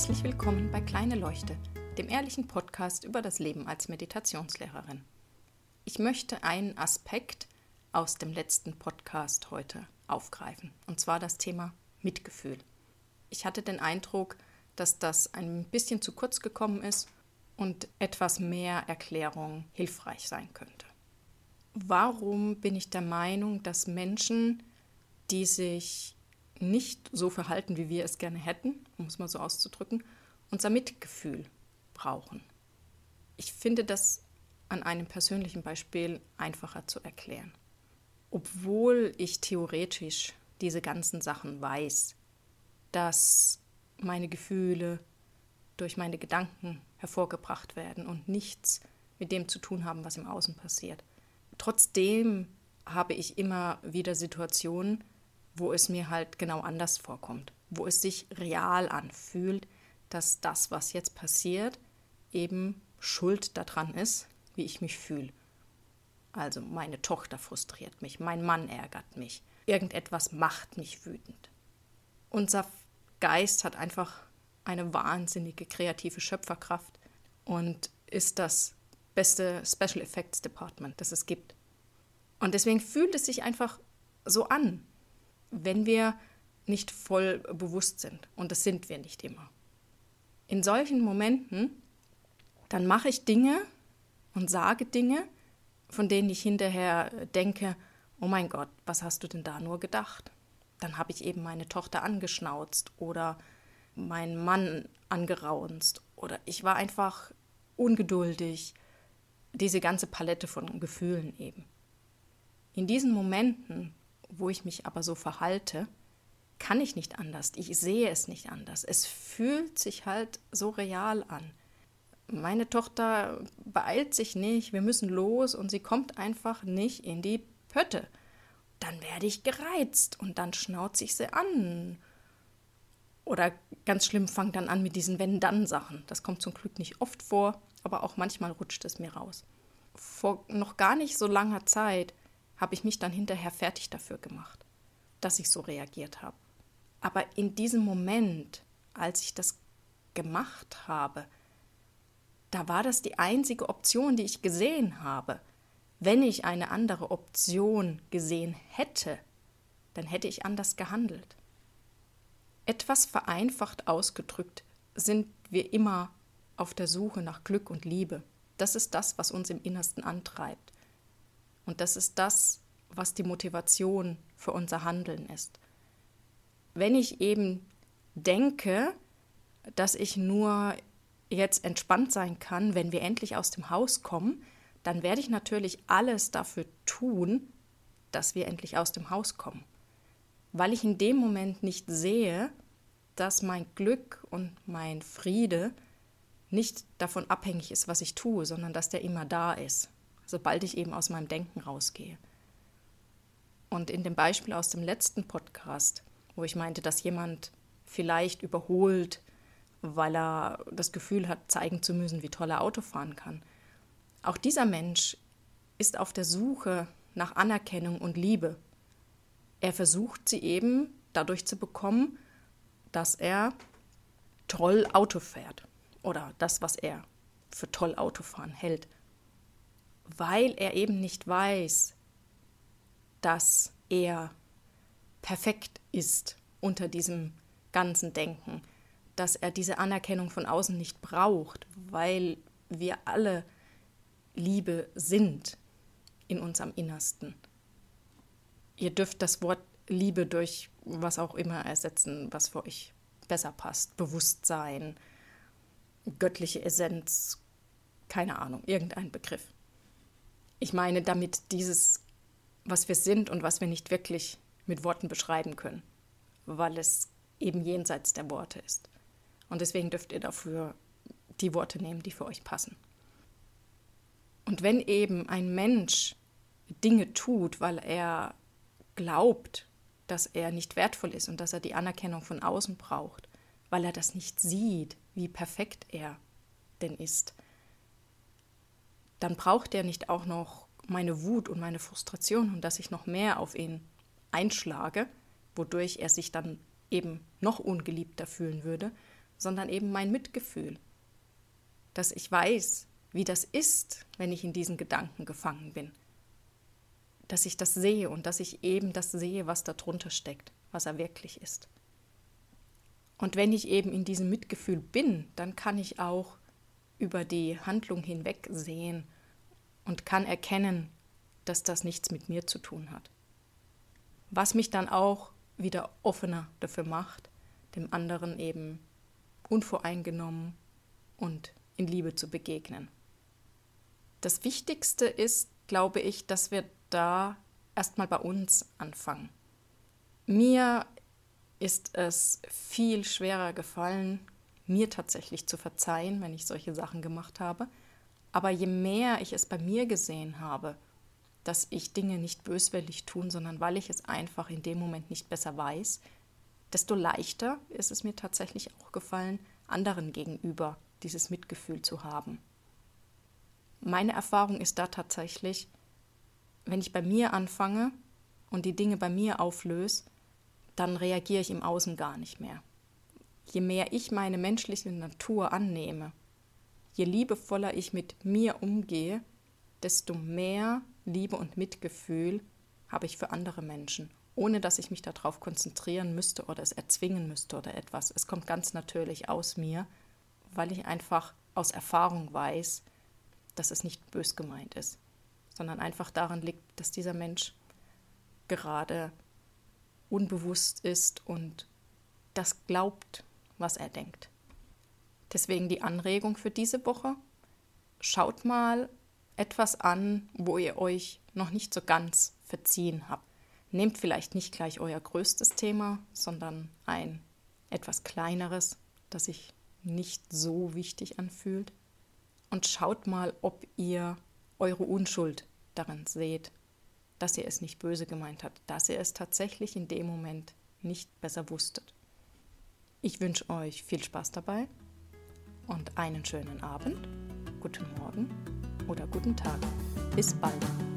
Herzlich willkommen bei Kleine Leuchte, dem ehrlichen Podcast über das Leben als Meditationslehrerin. Ich möchte einen Aspekt aus dem letzten Podcast heute aufgreifen, und zwar das Thema Mitgefühl. Ich hatte den Eindruck, dass das ein bisschen zu kurz gekommen ist und etwas mehr Erklärung hilfreich sein könnte. Warum bin ich der Meinung, dass Menschen, die sich nicht so verhalten, wie wir es gerne hätten, um es mal so auszudrücken, unser Mitgefühl brauchen? Ich finde das an einem persönlichen Beispiel einfacher zu erklären. Obwohl ich theoretisch diese ganzen Sachen weiß, dass meine Gefühle durch meine Gedanken hervorgebracht werden und nichts mit dem zu tun haben, was im Außen passiert. Trotzdem habe ich immer wieder Situationen, wo es mir halt genau anders vorkommt, wo es sich real anfühlt, dass das, was jetzt passiert, eben schuld daran ist, wie ich mich fühle. Also meine Tochter frustriert mich, mein Mann ärgert mich, irgendetwas macht mich wütend. Unser Geist hat einfach eine wahnsinnige kreative Schöpferkraft und ist das beste Special Effects Department, das es gibt. Und deswegen fühlt es sich einfach so an, wenn wir nicht voll bewusst sind. Und das sind wir nicht immer. In solchen Momenten, dann mache ich Dinge und sage Dinge, von denen ich hinterher denke, oh mein Gott, was hast du denn da nur gedacht? Dann habe ich eben meine Tochter angeschnauzt oder meinen Mann angeraunzt oder ich war einfach ungeduldig. Diese ganze Palette von Gefühlen eben. In diesen Momenten, wo ich mich aber so verhalte, kann ich nicht anders. Ich sehe es nicht anders. Es fühlt sich halt so real an. Meine Tochter beeilt sich nicht, wir müssen los und sie kommt einfach nicht in die Pötte. Dann werde ich gereizt und dann schnauze ich sie an. Oder ganz schlimm, fangt dann an mit diesen Wenn-Dann-Sachen. Das kommt zum Glück nicht oft vor, aber auch manchmal rutscht es mir raus. Vor noch gar nicht so langer Zeit habe ich mich dann hinterher fertig dafür gemacht, dass ich so reagiert habe. Aber in diesem Moment, als ich das gemacht habe, da war das die einzige Option, die ich gesehen habe. Wenn ich eine andere Option gesehen hätte, dann hätte ich anders gehandelt. Etwas vereinfacht ausgedrückt sind wir immer auf der Suche nach Glück und Liebe. Das ist das, was uns im Innersten antreibt. Und das ist das, was die Motivation für unser Handeln ist. Wenn ich eben denke, dass ich nur jetzt entspannt sein kann, wenn wir endlich aus dem Haus kommen, dann werde ich natürlich alles dafür tun, dass wir endlich aus dem Haus kommen. Weil ich in dem Moment nicht sehe, dass mein Glück und mein Friede nicht davon abhängig ist, was ich tue, sondern dass der immer da ist sobald ich eben aus meinem Denken rausgehe. Und in dem Beispiel aus dem letzten Podcast, wo ich meinte, dass jemand vielleicht überholt, weil er das Gefühl hat, zeigen zu müssen, wie toll er Auto fahren kann. Auch dieser Mensch ist auf der Suche nach Anerkennung und Liebe. Er versucht sie eben dadurch zu bekommen, dass er toll Auto fährt oder das, was er für toll Autofahren hält weil er eben nicht weiß, dass er perfekt ist unter diesem ganzen Denken, dass er diese Anerkennung von außen nicht braucht, weil wir alle Liebe sind in unserem Innersten. Ihr dürft das Wort Liebe durch was auch immer ersetzen, was für euch besser passt. Bewusstsein, göttliche Essenz, keine Ahnung, irgendein Begriff. Ich meine damit dieses, was wir sind und was wir nicht wirklich mit Worten beschreiben können, weil es eben jenseits der Worte ist. Und deswegen dürft ihr dafür die Worte nehmen, die für euch passen. Und wenn eben ein Mensch Dinge tut, weil er glaubt, dass er nicht wertvoll ist und dass er die Anerkennung von außen braucht, weil er das nicht sieht, wie perfekt er denn ist, dann braucht er nicht auch noch meine Wut und meine Frustration und dass ich noch mehr auf ihn einschlage, wodurch er sich dann eben noch ungeliebter fühlen würde, sondern eben mein Mitgefühl. Dass ich weiß, wie das ist, wenn ich in diesen Gedanken gefangen bin. Dass ich das sehe und dass ich eben das sehe, was darunter steckt, was er wirklich ist. Und wenn ich eben in diesem Mitgefühl bin, dann kann ich auch über die Handlung hinweg sehen und kann erkennen, dass das nichts mit mir zu tun hat. Was mich dann auch wieder offener dafür macht, dem anderen eben unvoreingenommen und in Liebe zu begegnen. Das Wichtigste ist, glaube ich, dass wir da erstmal bei uns anfangen. Mir ist es viel schwerer gefallen, mir tatsächlich zu verzeihen, wenn ich solche Sachen gemacht habe. Aber je mehr ich es bei mir gesehen habe, dass ich Dinge nicht böswillig tun, sondern weil ich es einfach in dem Moment nicht besser weiß, desto leichter ist es mir tatsächlich auch gefallen, anderen gegenüber dieses Mitgefühl zu haben. Meine Erfahrung ist da tatsächlich, wenn ich bei mir anfange und die Dinge bei mir auflöse, dann reagiere ich im Außen gar nicht mehr. Je mehr ich meine menschliche Natur annehme, je liebevoller ich mit mir umgehe, desto mehr Liebe und Mitgefühl habe ich für andere Menschen, ohne dass ich mich darauf konzentrieren müsste oder es erzwingen müsste oder etwas. Es kommt ganz natürlich aus mir, weil ich einfach aus Erfahrung weiß, dass es nicht bös gemeint ist, sondern einfach daran liegt, dass dieser Mensch gerade unbewusst ist und das glaubt, was er denkt. Deswegen die Anregung für diese Woche. Schaut mal etwas an, wo ihr euch noch nicht so ganz verziehen habt. Nehmt vielleicht nicht gleich euer größtes Thema, sondern ein etwas kleineres, das sich nicht so wichtig anfühlt und schaut mal, ob ihr eure Unschuld darin seht, dass ihr es nicht böse gemeint habt, dass ihr es tatsächlich in dem Moment nicht besser wusstet. Ich wünsche euch viel Spaß dabei und einen schönen Abend, guten Morgen oder guten Tag. Bis bald.